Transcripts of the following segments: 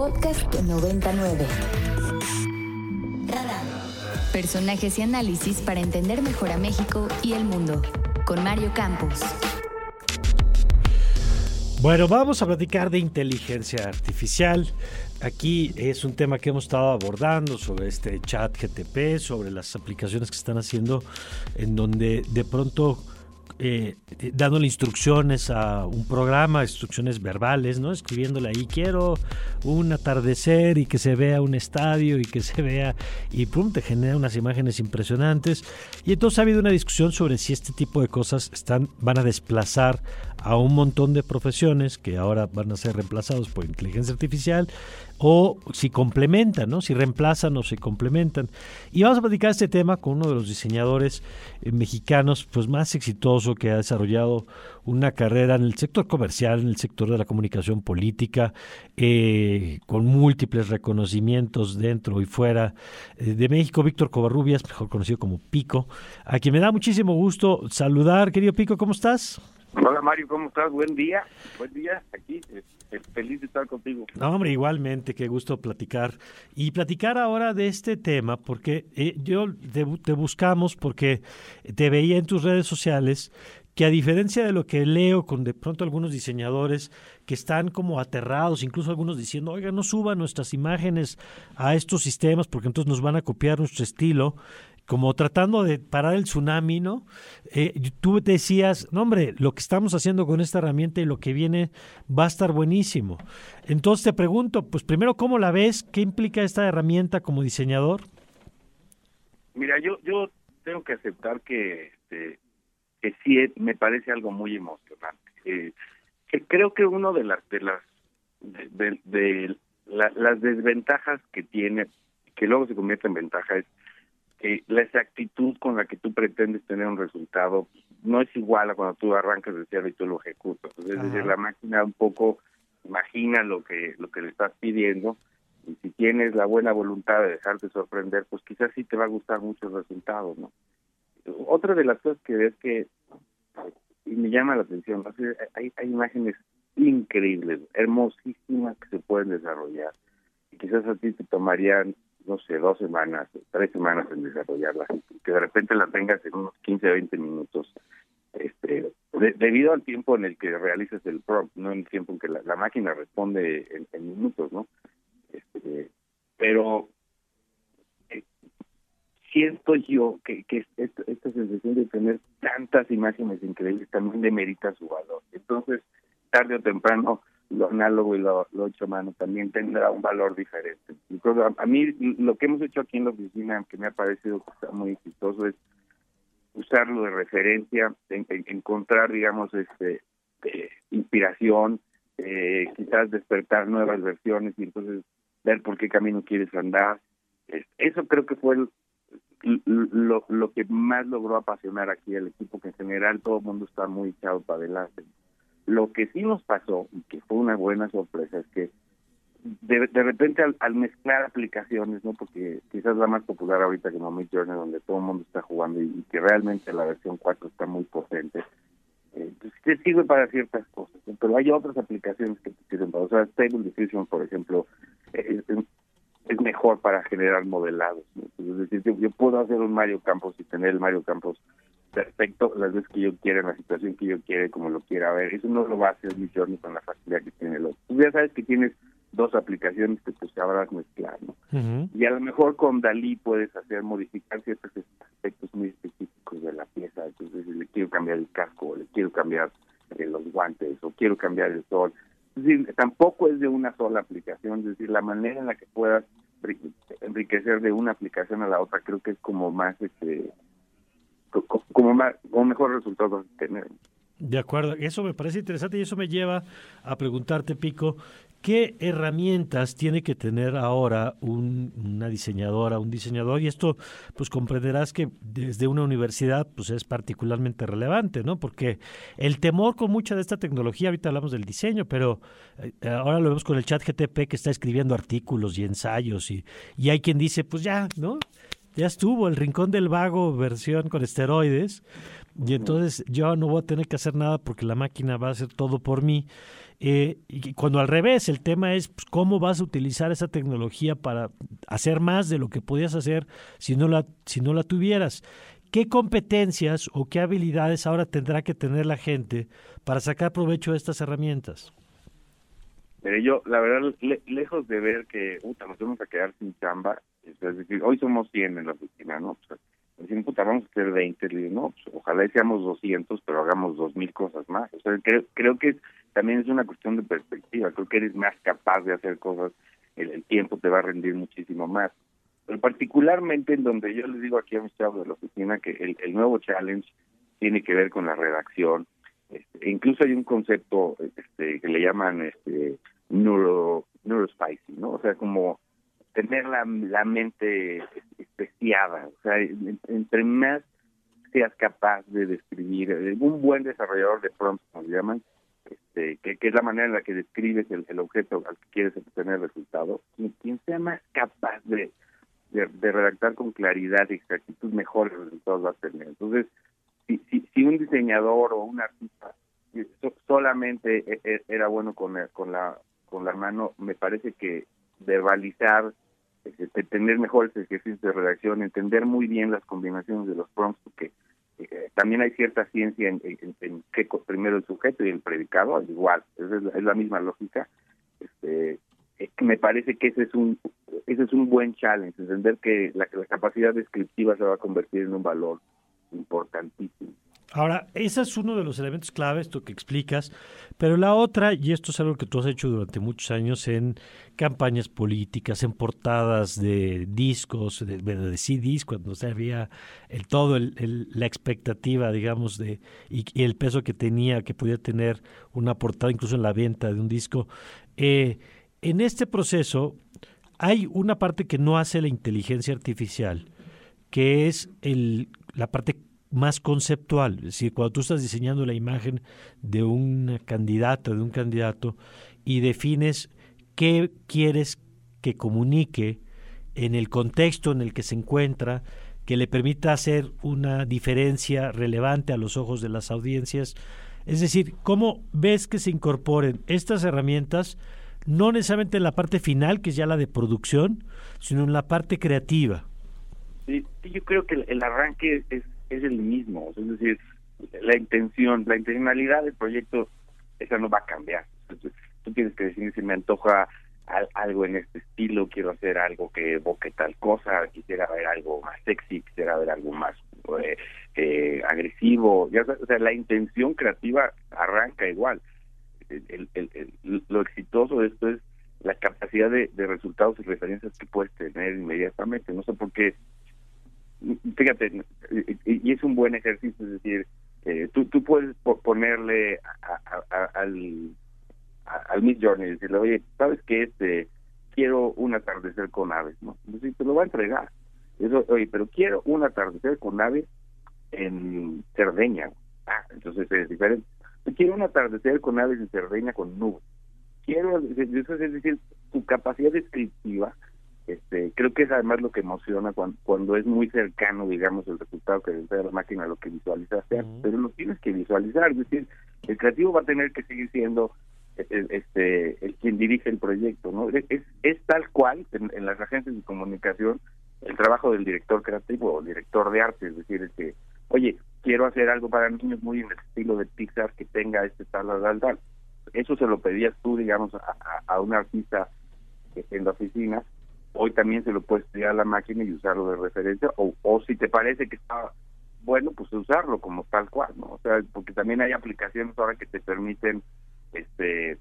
Podcast 99. Personajes y análisis para entender mejor a México y el mundo. Con Mario Campos. Bueno, vamos a platicar de inteligencia artificial. Aquí es un tema que hemos estado abordando sobre este chat GTP, sobre las aplicaciones que están haciendo en donde de pronto eh, dándole instrucciones a un programa, instrucciones verbales, ¿no? Escribiéndole ahí, quiero un atardecer y que se vea un estadio y que se vea, y pum, te genera unas imágenes impresionantes. Y entonces ha habido una discusión sobre si este tipo de cosas están, van a desplazar a un montón de profesiones que ahora van a ser reemplazados por inteligencia artificial o si complementan, ¿no? si reemplazan o se complementan. Y vamos a platicar este tema con uno de los diseñadores eh, mexicanos pues, más exitoso que ha desarrollado una carrera en el sector comercial, en el sector de la comunicación política, eh, con múltiples reconocimientos dentro y fuera eh, de México, Víctor Covarrubias, mejor conocido como Pico, a quien me da muchísimo gusto saludar. Querido Pico, ¿cómo estás? Hola Mario, ¿cómo estás? Buen día, buen día, aquí, feliz de estar contigo. No, hombre, igualmente, qué gusto platicar. Y platicar ahora de este tema, porque eh, yo te, buscamos porque te veía en tus redes sociales que a diferencia de lo que leo con de pronto algunos diseñadores que están como aterrados, incluso algunos diciendo, oiga, no suban nuestras imágenes a estos sistemas porque entonces nos van a copiar nuestro estilo, como tratando de parar el tsunami, ¿no? Eh, tú decías, no hombre, lo que estamos haciendo con esta herramienta y lo que viene va a estar buenísimo. Entonces te pregunto, pues primero, ¿cómo la ves? ¿Qué implica esta herramienta como diseñador? Mira, yo, yo tengo que aceptar que, este, que sí me parece algo muy emocionante. Eh, que creo que uno de las de las de, las desventajas que tiene, que luego se convierte en ventaja, es que la exactitud con la que tú pretendes tener un resultado no es igual a cuando tú arrancas de cero y tú lo ejecutas. Es decir, la máquina un poco imagina lo que lo que le estás pidiendo y si tienes la buena voluntad de dejarte sorprender, pues quizás sí te va a gustar mucho el resultado, ¿no? Otra de las cosas que ves que y me llama la atención, hay, hay imágenes increíbles, hermosísimas que se pueden desarrollar. Y quizás a ti te tomarían no sé, dos semanas, tres semanas en desarrollarla, que de repente la tengas en unos 15 o 20 minutos, este, debido al tiempo en el que realizas el prompt, no en el tiempo en que la, máquina responde en, minutos, ¿no? Este, pero eh, siento yo que, que esta, esta sensación de tener tantas imágenes increíbles también demerita su valor. Entonces, tarde o temprano, lo análogo y lo, hecho a mano también tendrá un valor diferente. A, mí lo que hemos hecho aquí en la oficina, que me ha parecido muy exitoso, es usarlo de referencia, encontrar, digamos, este eh, inspiración, eh, quizás despertar nuevas versiones y entonces ver por qué camino quieres andar. Eso creo que fue lo, lo que más logró apasionar aquí al equipo, que en general todo el mundo está muy echado para adelante. Lo que sí nos pasó, y que fue una buena sorpresa, es que de, de repente al, mezclar aplicaciones, no porque quizás la más popular ahorita como Mid Journey, donde todo el mundo está jugando y, que realmente la versión 4 está muy potente, eh, pues te sirve para ciertas cosas, pero hay otras aplicaciones que te sirven para, o sea, Stable Diffusion, por ejemplo, es, es mejor para generar modelados. Es decir, yo, puedo hacer un Mario Campos y tener el Mario Campos perfecto las veces que yo quiera, en la situación que yo quiera, como lo quiera ver. Eso no lo va a hacer mi journey con la facilidad que tiene el otro. Tú ya sabes que tienes dos aplicaciones que pues sabrás mezclar, ¿no? Y a lo mejor con Dalí puedes hacer, modificar ciertos aspectos muy específicos de la pieza. Entonces, le quiero cambiar el casco, o le quiero cambiar eh, los guantes, o quiero cambiar el sol. Es decir, tampoco es de una sola aplicación, es decir, la manera en la que puedas enriquecer de una aplicación a la otra creo que es como más este como, mejor resultado tener. De acuerdo, eso me parece interesante y eso me lleva a preguntarte, Pico, ¿qué herramientas tiene que tener ahora una diseñadora, un diseñador? Y esto, pues comprenderás que desde una universidad, pues es particularmente relevante, ¿no? Porque el temor con mucha de esta tecnología, ahorita hablamos del diseño, pero eh, ahora lo vemos con el chat GTP que está escribiendo artículos y ensayos y, y hay quien dice, pues ya, ¿no? Ya estuvo el Rincón del Vago versión con esteroides y entonces yo no voy a tener que hacer nada porque la máquina va a hacer todo por mí. Eh, y cuando al revés, el tema es pues, cómo vas a utilizar esa tecnología para hacer más de lo que podías hacer si no la, si no la tuvieras. ¿Qué competencias o qué habilidades ahora tendrá que tener la gente para sacar provecho de estas herramientas? Mire, yo, la verdad, lejos de ver que nos vamos a quedar sin chamba, es decir, hoy somos 100 en la oficina, ¿no? Pues, decir, puta, vamos a ser 20, no, pues, ojalá seamos 200, pero hagamos 2000 cosas más. O sea, creo, creo que también es una cuestión de perspectiva, creo que eres más capaz de hacer cosas, el, el tiempo te va a rendir muchísimo más. Pero particularmente en donde yo les digo aquí a mis chavos de la oficina que el, nuevo challenge tiene que ver con la redacción, este, incluso hay un concepto este, que le llaman este neuro neurospicy, ¿no? O sea, como tener la, la mente especiada, o sea, entre más seas capaz de describir, eh, un buen desarrollador de prompts, como le llaman, este, que, que, es la manera en la que describes el, el objeto al que quieres obtener resultado, quien, sea más capaz de, de, redactar con claridad y exactitud, mejores resultados va a tener. Entonces, si, si, un diseñador o un artista solamente e, e, era bueno con, con la con la mano, me parece que verbalizar, este, tener mejores ejercicios de redacción, entender muy bien las combinaciones de los prompts, porque eh, también hay cierta ciencia en, en, qué primero el sujeto y el predicado, igual, es, la misma lógica. Este, me parece que ese es un ese es un buen challenge, entender que la, la capacidad descriptiva se va a convertir en un valor importantísimo. Ahora, ese es uno de los elementos clave, esto que explicas, pero la otra, y esto es algo que tú has hecho durante muchos años en campañas políticas, en portadas de discos, de, de CDs, cuando se había el, todo el, la expectativa, digamos, de y, el peso que tenía, que podía tener una portada, incluso en la venta de un disco. Eh, en este proceso hay una parte que no hace la inteligencia artificial, que es el, la parte más conceptual. Es decir, cuando tú estás diseñando la imagen de un candidato, de un candidato, y defines qué quieres que comunique en el contexto en el que se encuentra, que le permita hacer una diferencia relevante a los ojos de las audiencias. Es decir, ¿cómo ves que se incorporen estas herramientas, no necesariamente en la parte final, que es ya la de producción, sino en la parte creativa? Yo creo que el arranque es es el mismo, es decir, la intención, la intencionalidad del proyecto, esa no va a cambiar. tú tienes que decir si me antoja algo en este estilo, quiero hacer algo que evoque tal cosa, quisiera ver algo más sexy, quisiera ver algo más eh, eh, agresivo, ya, o sea, la intención creativa arranca igual. Lo exitoso de esto es la capacidad de, de resultados y referencias que puedes tener inmediatamente. No sé por qué fíjate, y es un buen ejercicio, es decir, eh, tú, puedes ponerle al, al Miss Journey y decirle, oye, ¿sabes qué? Este, quiero un atardecer con aves, ¿no? Entonces te lo va a entregar. Eso, oye, pero quiero un atardecer con aves en Cerdeña. Ah, entonces es diferente. Quiero un atardecer con aves en Cerdeña con nubes. Quiero, es decir, tu capacidad descriptiva este, creo que es además lo que emociona cuando, es muy cercano, digamos, el resultado que entrega la máquina lo que visualizaste, pero lo tienes que visualizar, es decir, el creativo va a tener que seguir siendo el, este el quien dirige el proyecto, ¿no? Es, es tal cual en, las agencias de comunicación el trabajo del director creativo o director de arte, es decir, es que, oye, quiero hacer algo para niños muy en el estilo de Pixar que tenga este tal, tal, tal. Eso se lo pedías tú, digamos, a, a un artista en la oficina hoy también se lo puedes estudiar a la máquina y usarlo de referencia, o, o si te parece que está bueno, pues usarlo como tal cual, ¿no? O sea, porque también hay aplicaciones ahora que te permiten este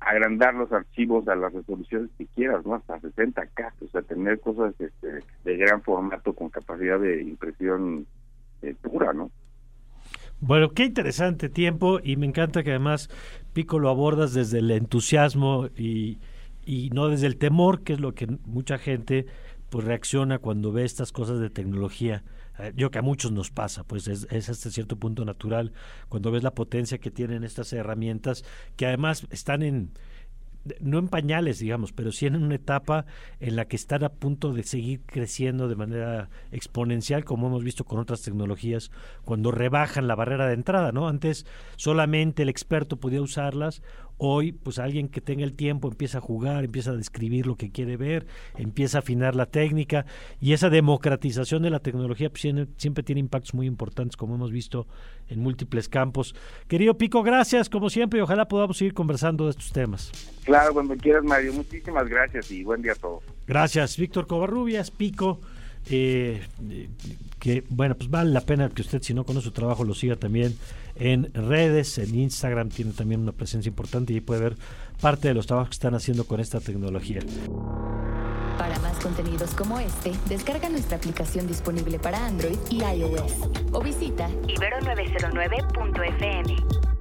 agrandar los archivos a las resoluciones que quieras, ¿no? Hasta 60K, o sea, tener cosas este, de gran formato con capacidad de impresión eh, pura, ¿no? Bueno, qué interesante tiempo y me encanta que además Pico lo abordas desde el entusiasmo y, y no desde el temor, que es lo que mucha gente pues reacciona cuando ve estas cosas de tecnología. Eh, yo que a muchos nos pasa, pues es, es, hasta cierto punto natural cuando ves la potencia que tienen estas herramientas, que además están en no en pañales, digamos, pero sí en una etapa en la que están a punto de seguir creciendo de manera exponencial, como hemos visto con otras tecnologías, cuando rebajan la barrera de entrada, ¿no? Antes solamente el experto podía usarlas, hoy pues alguien que tenga el tiempo empieza a jugar, empieza a describir lo que quiere ver, empieza a afinar la técnica y esa democratización de la tecnología pues, siempre tiene impactos muy importantes, como hemos visto en múltiples campos. Querido Pico, gracias como siempre y ojalá podamos seguir conversando de estos temas. Claro, cuando quieras, Mario. Muchísimas gracias y buen día a todos. Gracias, Víctor Covarrubias, Pico. Eh, que bueno, pues vale la pena que usted, si no conoce su trabajo, lo siga también en redes, en Instagram tiene también una presencia importante y puede ver parte de los trabajos que están haciendo con esta tecnología. Para más contenidos como este, descarga nuestra aplicación disponible para Android y iOS o visita ibero909.fm.